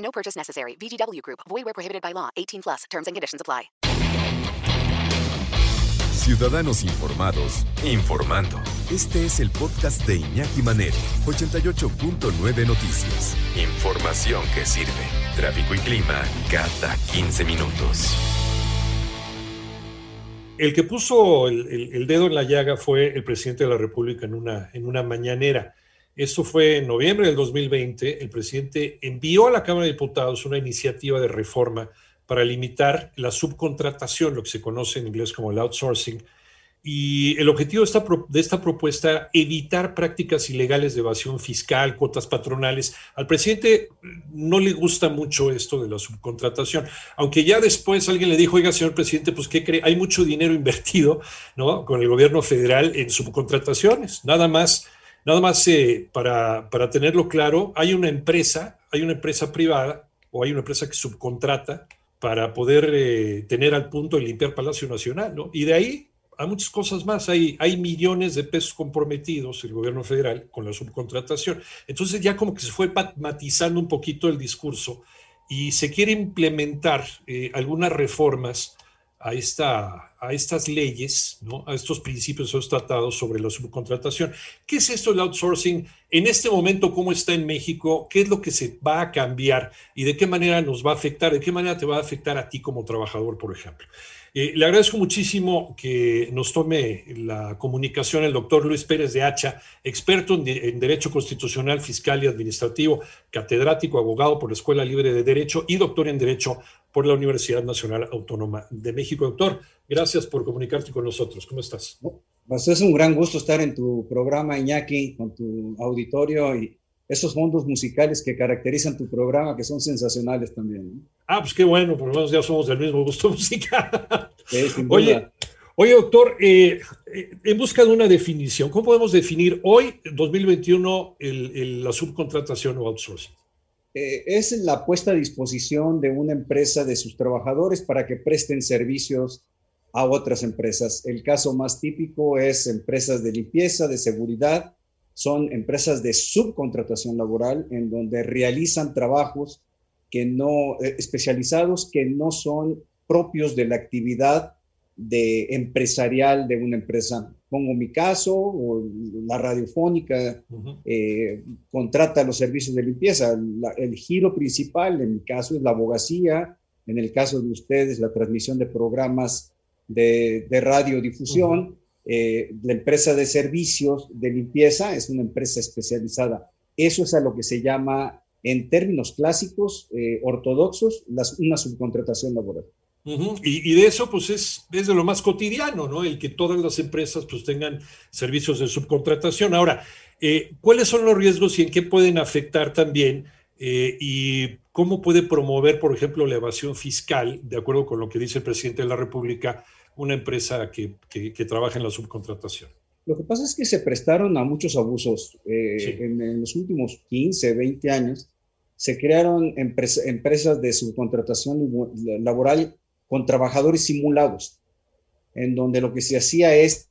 No purchase necessary. VGW Group. Void where prohibited by law. 18 plus. Terms and conditions apply. Ciudadanos informados, informando. Este es el podcast de Iñaki Manero, 88.9 Noticias. Información que sirve. Tráfico y clima cada 15 minutos. El que puso el, el- el dedo en la llaga fue el presidente de la República en una, en una mañanera. Esto fue en noviembre del 2020. El presidente envió a la Cámara de Diputados una iniciativa de reforma para limitar la subcontratación, lo que se conoce en inglés como el outsourcing. Y el objetivo de esta, de esta evitar prácticas ilegales de evasión fiscal, cuotas patronales. Al presidente no le gusta mucho esto de la subcontratación, aunque ya después alguien le dijo, oiga, señor presidente, pues ¿qué cree? Hay mucho dinero invertido, ¿no? Con el gobierno federal en subcontrataciones. Nada más, nada más eh, para, para tenerlo claro, hay una empresa, hay una empresa privada o hay una empresa que subcontrata para poder eh, tener al punto de limpiar Palacio Nacional, ¿no? Y de ahí hay muchas cosas más. Hay, hay millones de pesos comprometidos el gobierno federal con la subcontratación. Entonces ya como que se fue matizando un poquito el discurso y se quiere implementar eh, algunas reformas a, esta, a estas leyes, ¿no? a estos principios, a estos tratados sobre la subcontratación. ¿Qué es esto del outsourcing? En este momento, ¿cómo está en México? ¿Qué es lo que se va a cambiar? ¿Y de qué manera nos va a afectar? ¿De qué manera te va a afectar a ti como trabajador, por ejemplo? Eh, le agradezco muchísimo que nos tome la comunicación el doctor Luis Pérez de Hacha, experto en, en Derecho Constitucional, Fiscal y Administrativo, catedrático, abogado por la Escuela Libre de Derecho y doctor en Derecho por la Universidad Nacional Autónoma de México. Doctor, gracias por comunicarte con nosotros. ¿Cómo estás? Pues es un gran gusto estar en tu programa, Iñaki, con tu auditorio y esos fondos musicales que caracterizan tu programa, que son sensacionales también. ¿no? Ah, pues qué bueno, por lo menos ya somos del mismo gusto musical. Sí, Oye, oye, doctor, eh, eh, en busca de una definición, ¿cómo podemos definir hoy, 2021, el- el- la subcontratación o outsourcing? Eh, es la puesta a disposición de una empresa de sus trabajadores para que presten servicios a otras empresas. El caso más típico es empresas de limpieza, de seguridad, son empresas de subcontratación laboral en donde realizan trabajos que no eh, especializados que no son propios de la actividad de empresarial de una empresa. Pongo mi caso, o la radiofónica, eh, contrata los servicios de limpieza. La- el giro principal, en mi caso, es la abogacía, en el caso de ustedes, la transmisión de programas de, de radiodifusión. Eh, la empresa de servicios de limpieza es una empresa especializada. Eso es a lo que se llama, en términos clásicos, eh, ortodoxos, las- una subcontratación laboral. Y, y de eso, pues es, es de lo más cotidiano, ¿no? El que todas las empresas pues tengan servicios de subcontratación. Ahora, eh, ¿cuáles son los riesgos y en qué pueden afectar también? Eh, y cómo puede promover, por ejemplo, la evasión fiscal, de acuerdo con lo que dice el presidente de la República, una empresa que, que- que trabaja en la subcontratación. Lo que pasa es que se prestaron a muchos abusos. Eh, Sí. en, en los últimos 15, 20 años, se crearon empres- empresas de subcontratación laboral con trabajadores simulados, en donde lo que se hacía es,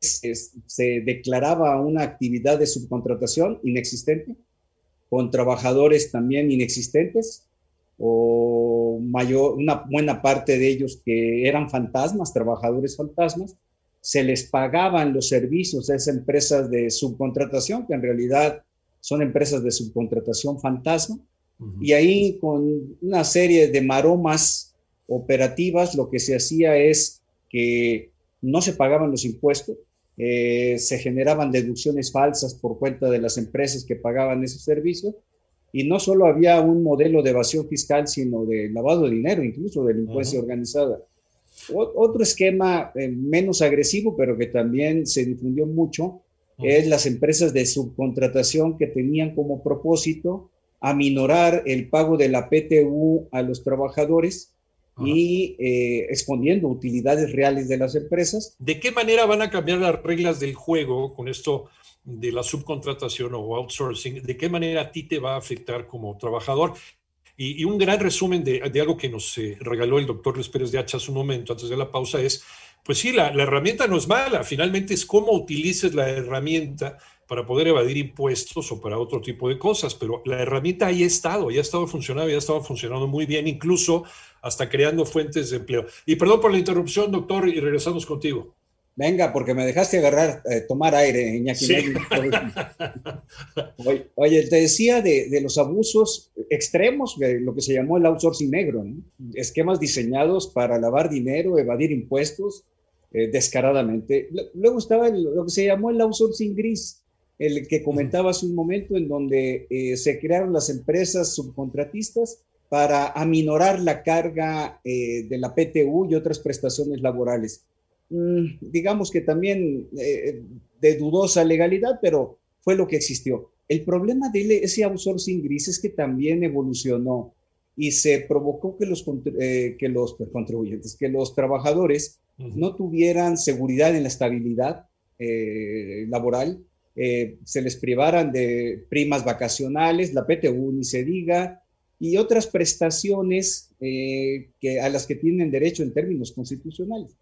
es- se declaraba una actividad de subcontratación inexistente, con trabajadores también inexistentes, o mayor, una buena parte de ellos que eran fantasmas, trabajadores fantasmas, se les pagaban los servicios a esas empresas de subcontratación, que en realidad son empresas de subcontratación fantasma, y ahí con una serie de maromas operativas lo que se hacía es que no se pagaban los impuestos, eh, se generaban deducciones falsas por cuenta de las empresas que pagaban esos servicios, y no solo había un modelo de evasión fiscal, sino de lavado de dinero, incluso delincuencia Ajá. organizada. O- otro esquema eh, menos agresivo, pero que también se difundió mucho, es las empresas de subcontratación que tenían como propósito aminorar el pago de la PTU a los trabajadores y eh, exponiendo utilidades reales de las empresas. ¿De qué manera van a cambiar las reglas del juego con esto de la subcontratación o outsourcing? ¿De qué manera a ti te va a afectar como trabajador? Y, un gran resumen de, algo que nos eh, regaló el doctor Luis Pérez de Hacha hace un momento, antes de la pausa, es, pues sí, la, la herramienta no es mala, finalmente es cómo utilices la herramienta para poder evadir impuestos o para otro tipo de cosas, pero la herramienta ahí ha estado, ya ha estado funcionando, ya ha estado funcionando muy bien, incluso hasta creando fuentes de empleo. Y perdón por la interrupción, doctor, y regresamos contigo. Venga, porque me dejaste agarrar, eh, tomar aire, Iñaki. Oye, te decía de, los abusos extremos, de lo que se llamó el outsourcing negro, esquemas diseñados para lavar dinero, evadir impuestos eh, descaradamente. Luego estaba lo que se llamó el outsourcing gris, el que comentaba hace un momento, en donde eh, se crearon las empresas subcontratistas para aminorar la carga de la PTU y otras prestaciones laborales. Mm, digamos que también eh, de dudosa legalidad, pero fue lo que existió. El problema de ese outsourcing gris es que también evolucionó y se provocó que los, eh, que los contribuyentes, que los trabajadores no tuvieran seguridad en la estabilidad eh, se les privaran de primas vacacionales, la PTU ni se diga, y otras prestaciones que, a las que tienen derecho en términos constitucionales.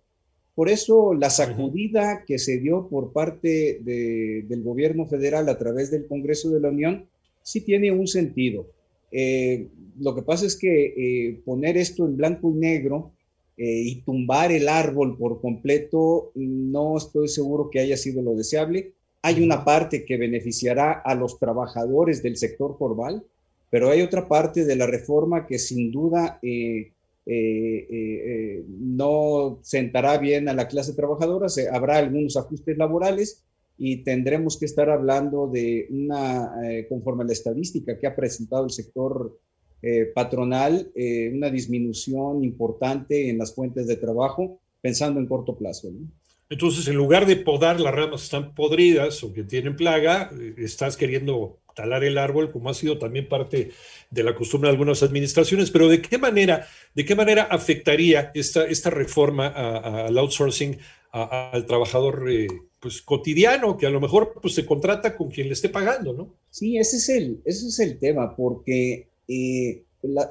Por eso la sacudida que se dio por parte del gobierno federal a través del Congreso de la Unión sí tiene un sentido. Eh, lo que pasa es que eh, poner esto en blanco y negro eh, y tumbar el árbol por completo, no estoy seguro que haya sido lo deseable. Hay una parte que beneficiará a los trabajadores del sector formal, pero hay otra parte de la reforma que sin duda eh, eh, no sentará bien a la clase trabajadora, se, habrá algunos ajustes laborales y tendremos que estar hablando de una, eh, conforme a la estadística que ha presentado el sector patronal, una disminución importante en las fuentes de trabajo, pensando en corto plazo. Entonces, en lugar de podar las ramas que están podridas o que tienen plaga, estás queriendo talar el árbol, como ha sido también parte de la costumbre de algunas administraciones, pero ¿de qué manera, de qué manera afectaría esta, esta reforma al outsourcing al trabajador eh, pues, cotidiano, que a lo mejor pues, se contrata con quien le esté pagando, ¿no? Sí, ese es el, ese es el tema, porque eh,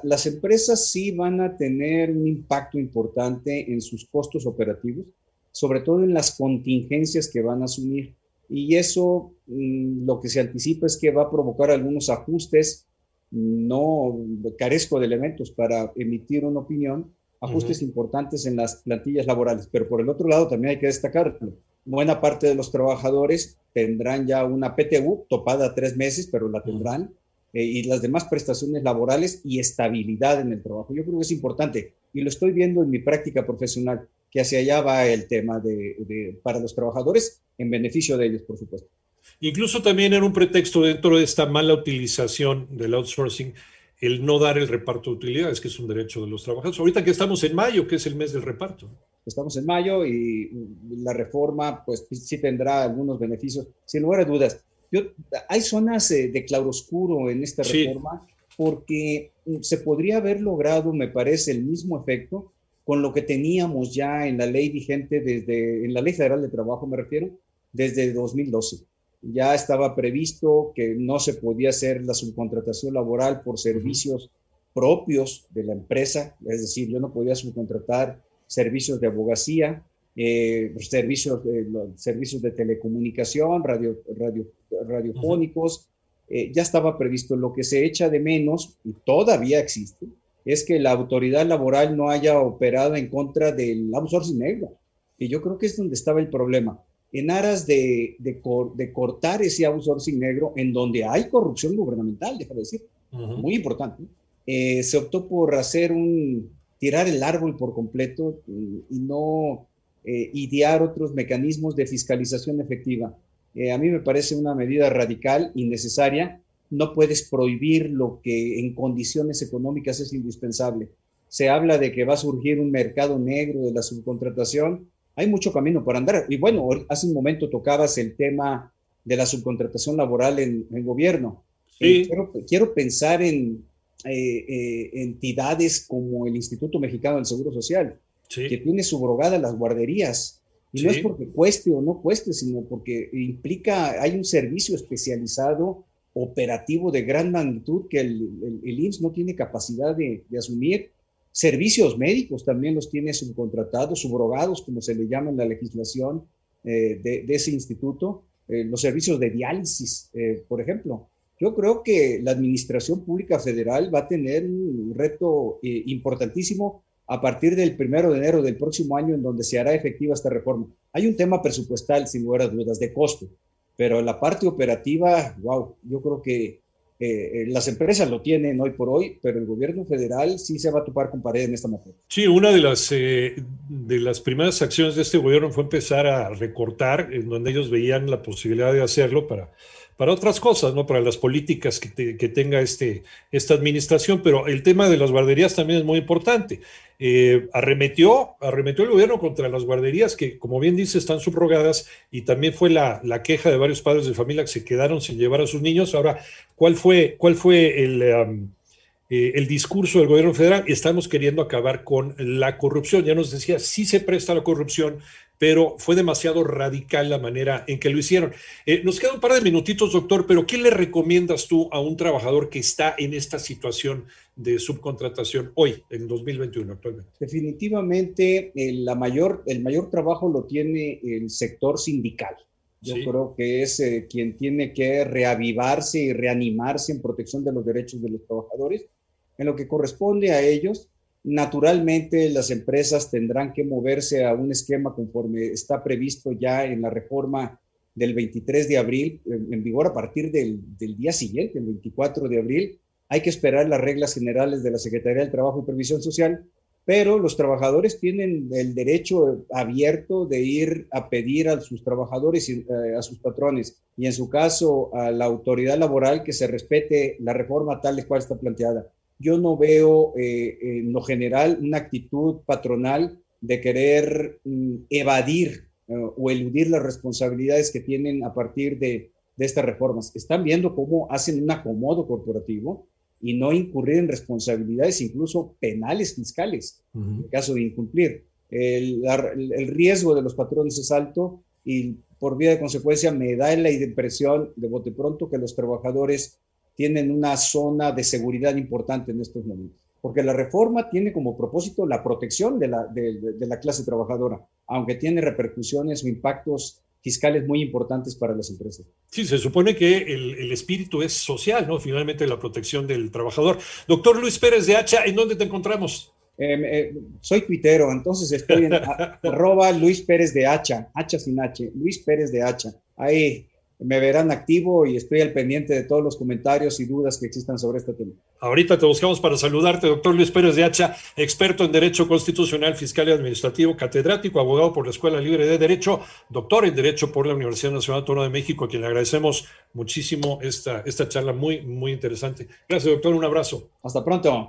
las empresas sí van a tener un impacto importante en sus costos operativos, sobre todo en las contingencias que van a asumir y eso mm, lo que se anticipa es que va a provocar algunos ajustes. No carezco de elementos para emitir una opinión, ajustes importantes en las plantillas laborales, pero por el otro lado también hay que destacarlo. Buena parte de los trabajadores tendrán ya una PTU topada a tres meses, pero la tendrán, eh, y las demás prestaciones laborales y estabilidad en el trabajo. Yo creo que es importante y lo estoy viendo en mi práctica profesional que hacia allá va el tema de, para los trabajadores, en beneficio de ellos, por supuesto. Incluso también era un pretexto dentro de esta mala utilización del outsourcing el no dar el reparto de utilidades, que es un derecho de los trabajadores. Ahorita que estamos en mayo, que es el mes del reparto. Estamos en mayo y la reforma, pues sí tendrá algunos beneficios, sin lugar a dudas. Yo, hay zonas eh, de claroscuro en esta reforma porque se podría haber logrado, me parece, el mismo efecto con lo que teníamos ya en la ley vigente desde, en la Ley Federal de Trabajo me refiero, desde 2012. Ya estaba previsto que no se podía hacer la subcontratación laboral por servicios propios de la empresa, es decir, yo no podía subcontratar servicios de abogacía, eh, servicios, de, servicios de telecomunicación, radio, radio, radiofónicos, eh, ya estaba previsto. Lo que se echa de menos, y todavía existe, es que la autoridad laboral no haya operado en contra del outsourcing negro. Y yo creo que es donde estaba el problema. En aras de, de, cortar ese outsourcing negro, en donde hay corrupción gubernamental, déjame decir, muy importante, eh, se optó por hacer un, tirar el árbol por completo y, no eh, idear otros mecanismos de fiscalización efectiva. Eh, a mí me parece una medida radical, innecesaria, no puedes prohibir lo que en condiciones económicas es indispensable. Se habla de que va a surgir un mercado negro de la subcontratación. Hay mucho camino por andar. Y bueno, hace un momento tocabas el tema de la subcontratación laboral en el gobierno. Eh, quiero, pensar en eh, entidades como el Instituto Mexicano del Seguro Social, que tiene subrogadas las guarderías. Y no es porque cueste o no cueste, sino porque implica, hay un servicio especializado operativo de gran magnitud que el, el, IMSS no tiene capacidad de, asumir. Servicios médicos también los tiene subcontratados, subrogados, como se le llama en la legislación de, de, ese instituto. los servicios de diálisis, por ejemplo. Yo creo que la Administración Pública Federal va a tener un reto eh, importantísimo a partir del primero de enero del próximo año en donde se hará efectiva esta reforma. Hay un tema presupuestal, sin lugar a dudas, de costo, pero la parte operativa, wow, yo creo que eh, eh, las empresas lo tienen hoy por hoy, pero el gobierno federal sí se va a topar con pared en esta materia. Sí, una de las, de las primeras acciones de este gobierno fue empezar a recortar, en donde ellos veían la posibilidad de hacerlo para para otras cosas, ¿no? Para las políticas que, tenga este, esta administración, pero el tema de las guarderías también es muy importante. Eh, arremetió, arremetió el gobierno contra las guarderías que, como bien dice, están subrogadas y también fue la, queja de varios padres de familia que se quedaron sin llevar a sus niños. Ahora, ¿cuál fue, cuál fue el, eh, el discurso del gobierno federal? Estamos queriendo acabar con la corrupción. Ya nos decía, sí se presta la corrupción, pero fue demasiado radical la manera en que lo hicieron. Eh, nos queda un par de minutitos, doctor, pero ¿qué le recomiendas tú a un trabajador que está en esta situación de subcontratación hoy, en 2021 actualmente? Definitivamente, el, la mayor, el mayor trabajo lo tiene el sector sindical. Yo creo que es eh, quien tiene que reavivarse y reanimarse en protección de los derechos de los trabajadores. En lo que corresponde a ellos, Naturalmente, las empresas tendrán que moverse a un esquema conforme está previsto ya en la reforma del 23 de abril, en vigor a partir del, día siguiente, el 24 de abril. Hay que esperar las reglas generales de la Secretaría del Trabajo y Previsión Social, pero los trabajadores tienen el derecho abierto de ir a pedir a sus trabajadores y eh, a sus patrones, y en su caso a la autoridad laboral que se respete la reforma tal y cual está planteada yo no veo eh, en lo general una actitud patronal de querer mm, evadir eh, o eludir las responsabilidades que tienen a partir de, estas reformas. Están viendo cómo hacen un acomodo corporativo y no incurrir en responsabilidades incluso penales fiscales en caso de incumplir. El, el, riesgo de los patrones es alto y por vía de consecuencia me da la impresión de bote pronto que los trabajadores tienen una zona de seguridad importante en estos momentos, porque la reforma tiene como propósito la protección de la, de, la clase trabajadora, aunque tiene repercusiones o impactos fiscales muy importantes para las empresas. Sí, se supone que el, el, espíritu es social, ¿no? Finalmente la protección del trabajador. Doctor Luis Pérez de Hacha, ¿en dónde te encontramos? Eh, eh, soy tuitero, entonces estoy en arroba Luis Pérez de Hacha, Hacha sin H, Luis Pérez de Hacha. Ahí me verán activo y estoy al pendiente de todos los comentarios y dudas que existan sobre este tema. Ahorita te buscamos para saludarte, doctor Luis Pérez de Hacha, experto en Derecho Constitucional, Fiscal y Administrativo, catedrático, abogado por la Escuela Libre de Derecho, doctor en Derecho por la Universidad Nacional Autónoma de México, a quien le agradecemos muchísimo esta, esta charla muy, muy interesante. Gracias, doctor, un abrazo. Hasta pronto.